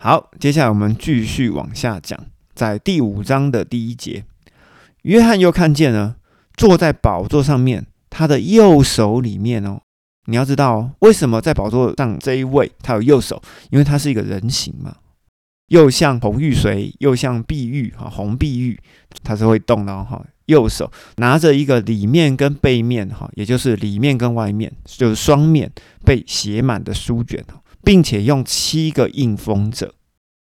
好，接下来我们继续往下讲，在第五章的第一节，约翰又看见了坐在宝座上面，他的右手里面哦，你要知道哦，为什么在宝座上这一位他有右手？因为他是一个人形嘛，又像红玉髓，又像碧玉哈，红碧玉，它是会动的哈。右手拿着一个里面跟背面哈，也就是里面跟外面，就是双面被写满的书卷并且用七个印封者。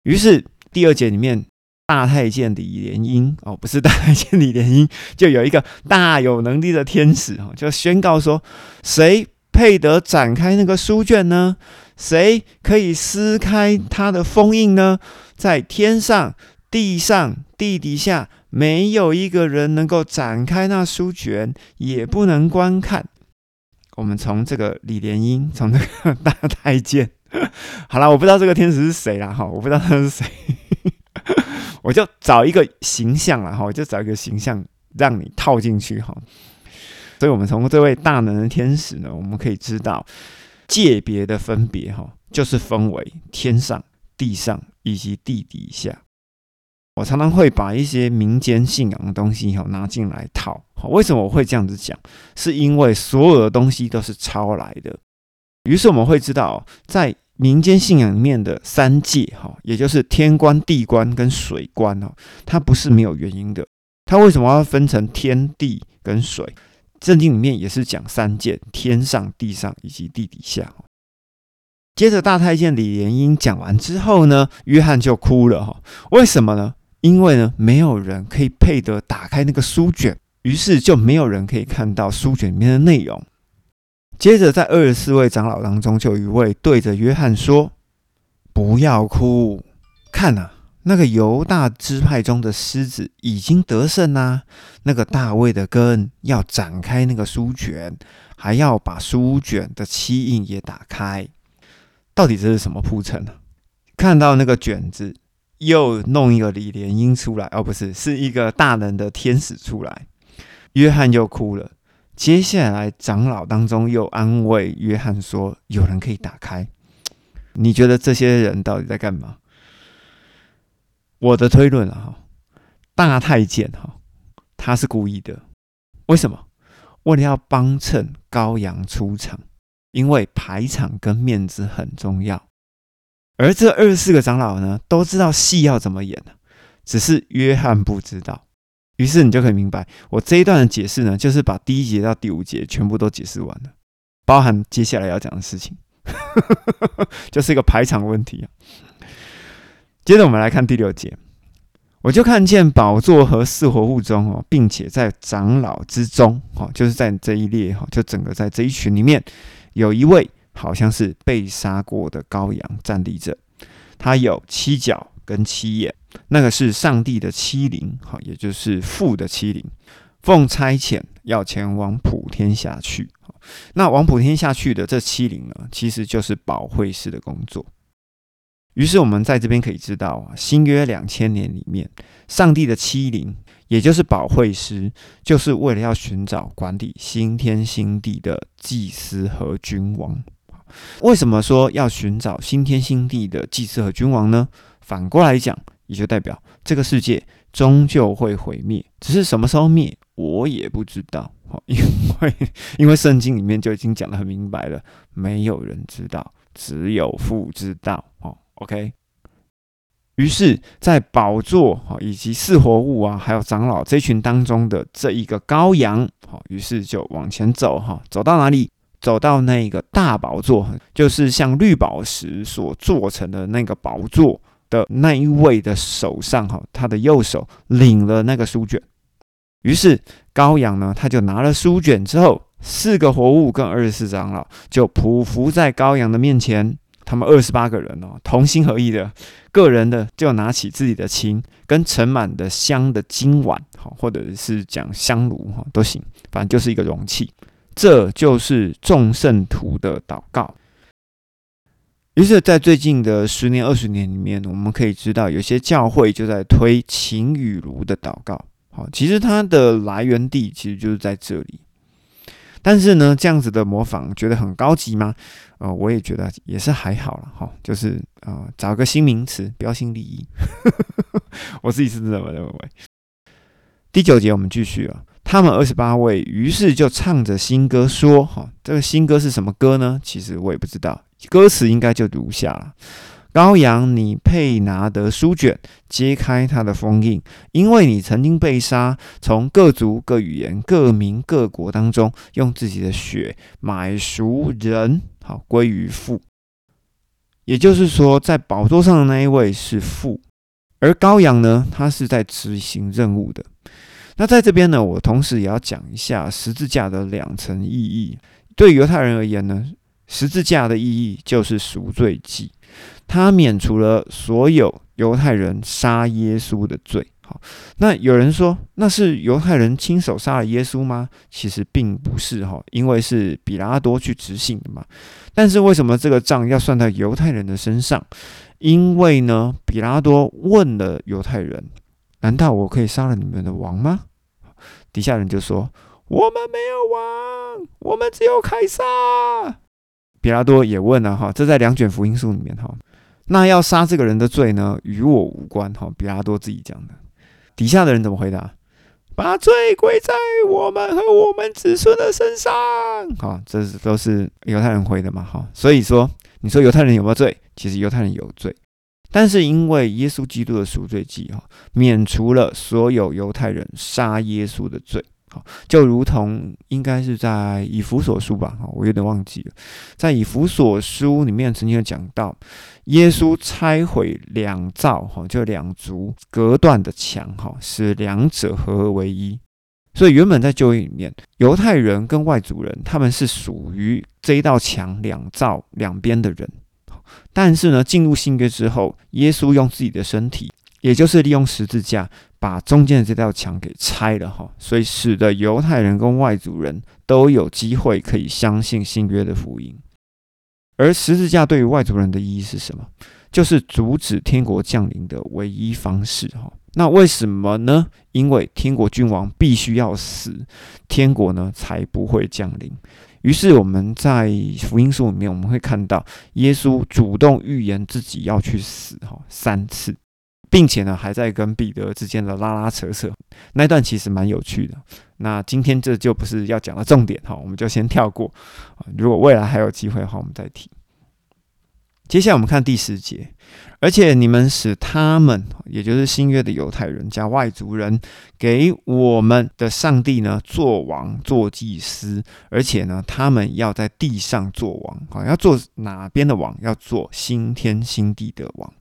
于是第二节里面，大太监李莲英哦，不是大太监李莲英，就有一个大有能力的天使哦，就宣告说：谁配得展开那个书卷呢？谁可以撕开它的封印呢？在天上、地上、地底下，没有一个人能够展开那书卷，也不能观看。我们从这个李莲英，从这个大太监。好了，我不知道这个天使是谁啦，哈，我不知道他是谁，我就找一个形象了，哈，我就找一个形象让你套进去，哈。所以，我们从这位大能的天使呢，我们可以知道界别的分别，哈，就是分为天上、地上以及地底下。我常常会把一些民间信仰的东西，哈，拿进来套。好，为什么我会这样子讲？是因为所有的东西都是抄来的。于是我们会知道，在民间信仰里面的三界，哈，也就是天官、地官跟水官哦，它不是没有原因的。它为什么要分成天地跟水？圣经里面也是讲三界：天上、地上以及地底下。接着大太监李莲英讲完之后呢，约翰就哭了哈。为什么呢？因为呢，没有人可以配得打开那个书卷，于是就没有人可以看到书卷里面的内容。接着，在二十四位长老当中，就有一位对着约翰说：“不要哭，看呐，那个犹大支派中的狮子已经得胜啦！那个大卫的根要展开那个书卷，还要把书卷的七印也打开。到底这是什么铺陈呢？看到那个卷子，又弄一个李莲英出来，哦，不是，是一个大能的天使出来，约翰又哭了。”接下来，长老当中又安慰约翰说：“有人可以打开。”你觉得这些人到底在干嘛？我的推论啊，大太监哈，他是故意的。为什么？为了要帮衬羔羊出场，因为排场跟面子很重要。而这二十四个长老呢，都知道戏要怎么演只是约翰不知道。于是你就可以明白，我这一段的解释呢，就是把第一节到第五节全部都解释完了，包含接下来要讲的事情，就是一个排场问题啊。接着我们来看第六节，我就看见宝座和四活物中哦，并且在长老之中哦，就是在这一列哈，就整个在这一群里面，有一位好像是被杀过的羔羊站立着，他有七角跟七眼。那个是上帝的欺凌，好，也就是父的欺凌，奉差遣要前往普天下去。那往普天下去的这欺凌呢，其实就是保惠师的工作。于是我们在这边可以知道啊，新约两千年里面，上帝的欺凌，也就是保惠师，就是为了要寻找管理新天新地的祭司和君王。为什么说要寻找新天新地的祭司和君王呢？反过来讲。也就代表这个世界终究会毁灭，只是什么时候灭，我也不知道。好，因为因为圣经里面就已经讲得很明白了，没有人知道，只有父知道。哦，OK。于是，在宝座哈以及四活物啊，还有长老这群当中的这一个羔羊，好，于是就往前走哈，走到哪里？走到那个大宝座，就是像绿宝石所做成的那个宝座。的那一位的手上，哈，他的右手领了那个书卷。于是高阳呢，他就拿了书卷之后，四个活物跟二十四长老就匍匐在高阳的面前。他们二十八个人哦，同心合意的，个人的就拿起自己的琴跟盛满的香的金碗，哈，或者是讲香炉，哈，都行，反正就是一个容器。这就是众圣徒的祷告。于是，在最近的十年、二十年里面，我们可以知道，有些教会就在推情与如的祷告。好，其实它的来源地其实就是在这里。但是呢，这样子的模仿觉得很高级吗？呃，我也觉得也是还好了哈，就是啊，找个新名词，标新立异。我自己是这么认为。第九节我们继续啊，他们二十八位于是就唱着新歌说：“哈，这个新歌是什么歌呢？其实我也不知道，歌词应该就如下了。”羔羊，你配拿得书卷，揭开它的封印，因为你曾经被杀，从各族、各语言、各民、各国当中，用自己的血买赎人，好归于父。也就是说，在宝座上的那一位是父，而羔羊呢，他是在执行任务的。那在这边呢，我同时也要讲一下十字架的两层意义。对犹太人而言呢，十字架的意义就是赎罪祭。他免除了所有犹太人杀耶稣的罪。好，那有人说那是犹太人亲手杀了耶稣吗？其实并不是哈，因为是比拉多去执行的嘛。但是为什么这个账要算在犹太人的身上？因为呢，比拉多问了犹太人：“难道我可以杀了你们的王吗？”底下人就说：“我们没有王，我们只有凯撒。”比拉多也问了哈，这在两卷福音书里面哈。那要杀这个人的罪呢，与我无关哈。比拉多自己讲的。底下的人怎么回答？把罪归在我们和我们子孙的身上。好，这是都是犹太人回的嘛哈。所以说，你说犹太人有没有罪？其实犹太人有罪，但是因为耶稣基督的赎罪祭哈，免除了所有犹太人杀耶稣的罪。就如同应该是在以弗所书吧，我有点忘记了。在以弗所书里面曾经有讲到，耶稣拆毁两造，哈，就两族隔断的墙，哈，使两者合而为一。所以原本在旧约里面，犹太人跟外族人他们是属于这一道墙两造两边的人。但是呢，进入新约之后，耶稣用自己的身体，也就是利用十字架。把中间的这道墙给拆了哈，所以使得犹太人跟外族人都有机会可以相信新约的福音。而十字架对于外族人的意义是什么？就是阻止天国降临的唯一方式哈。那为什么呢？因为天国君王必须要死，天国呢才不会降临。于是我们在福音书里面，我们会看到耶稣主动预言自己要去死哈三次。并且呢，还在跟彼得之间的拉拉扯扯，那段其实蛮有趣的。那今天这就不是要讲的重点哈，我们就先跳过。如果未来还有机会的话，我们再提。接下来我们看第十节，而且你们使他们，也就是新约的犹太人加外族人，给我们的上帝呢做王做祭司，而且呢，他们要在地上做王啊，要做哪边的王？要做新天新地的王。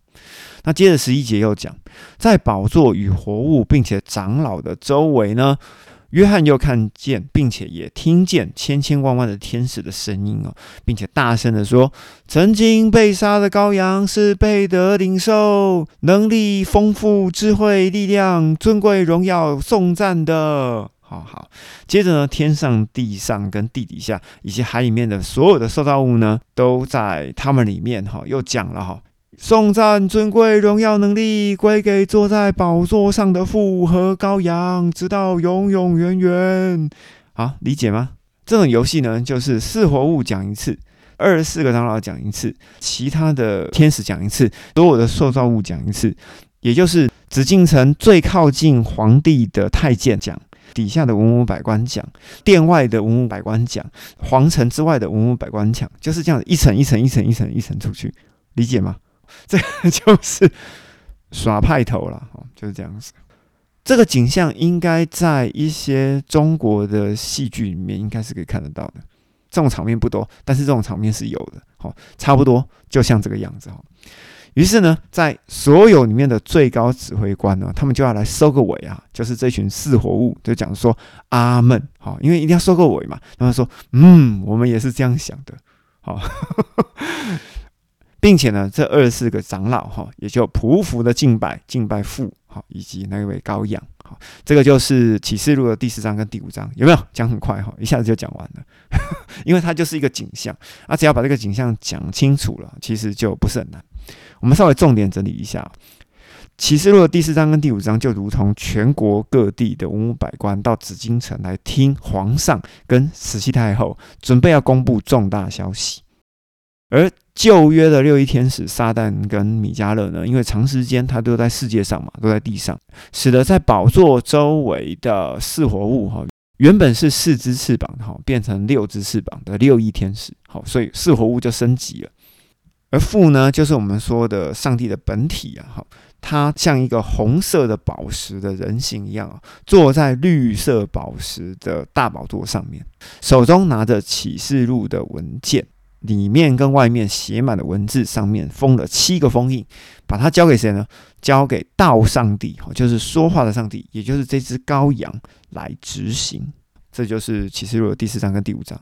那接着十一节又讲，在宝座与活物并且长老的周围呢，约翰又看见，并且也听见千千万万的天使的声音哦，并且大声的说：“曾经被杀的羔羊是被得领受能力丰富、智慧、力量、尊贵、荣耀、颂赞的。”好好，接着呢，天上、地上跟地底下以及海里面的所有的受造物呢，都在他们里面哈，又讲了哈。颂赞、尊贵、荣耀、能力归给坐在宝座上的父和羔羊，直到永永远远。好，理解吗？这种游戏呢，就是四活物讲一次，二十四个长老讲一次，其他的天使讲一次，所有的受造物讲一次，也就是紫禁城最靠近皇帝的太监讲，底下的文武百官讲，殿外的文武百官讲，皇城之外的文武百官讲，就是这样一层一层一层一层一层出去，理解吗？这个 就是耍派头了，就是这样子。这个景象应该在一些中国的戏剧里面，应该是可以看得到的。这种场面不多，但是这种场面是有的，好，差不多就像这个样子，哈。于是呢，在所有里面的最高指挥官呢，他们就要来收个尾啊，就是这群四活物就讲说阿门，好，因为一定要收个尾嘛。他们说，嗯，我们也是这样想的，好。并且呢，这二十四个长老哈，也就匍匐的敬拜，敬拜父哈，以及那位羔羊哈。这个就是启示录的第四章跟第五章，有没有讲很快哈？一下子就讲完了，因为它就是一个景象啊，只要把这个景象讲清楚了，其实就不是很难。我们稍微重点整理一下，启示录的第四章跟第五章，就如同全国各地的文武百官到紫禁城来听皇上跟慈禧太后准备要公布重大消息。而旧约的六翼天使撒旦跟米迦勒呢，因为长时间他都在世界上嘛，都在地上，使得在宝座周围的四活物哈，原本是四只翅膀哈，变成六只翅膀的六翼天使，好，所以四活物就升级了。而父呢，就是我们说的上帝的本体啊，哈，他像一个红色的宝石的人形一样啊，坐在绿色宝石的大宝座上面，手中拿着启示录的文件。里面跟外面写满了文字，上面封了七个封印，把它交给谁呢？交给道上帝，就是说话的上帝，也就是这只羔羊来执行。这就是启示录的第四章跟第五章。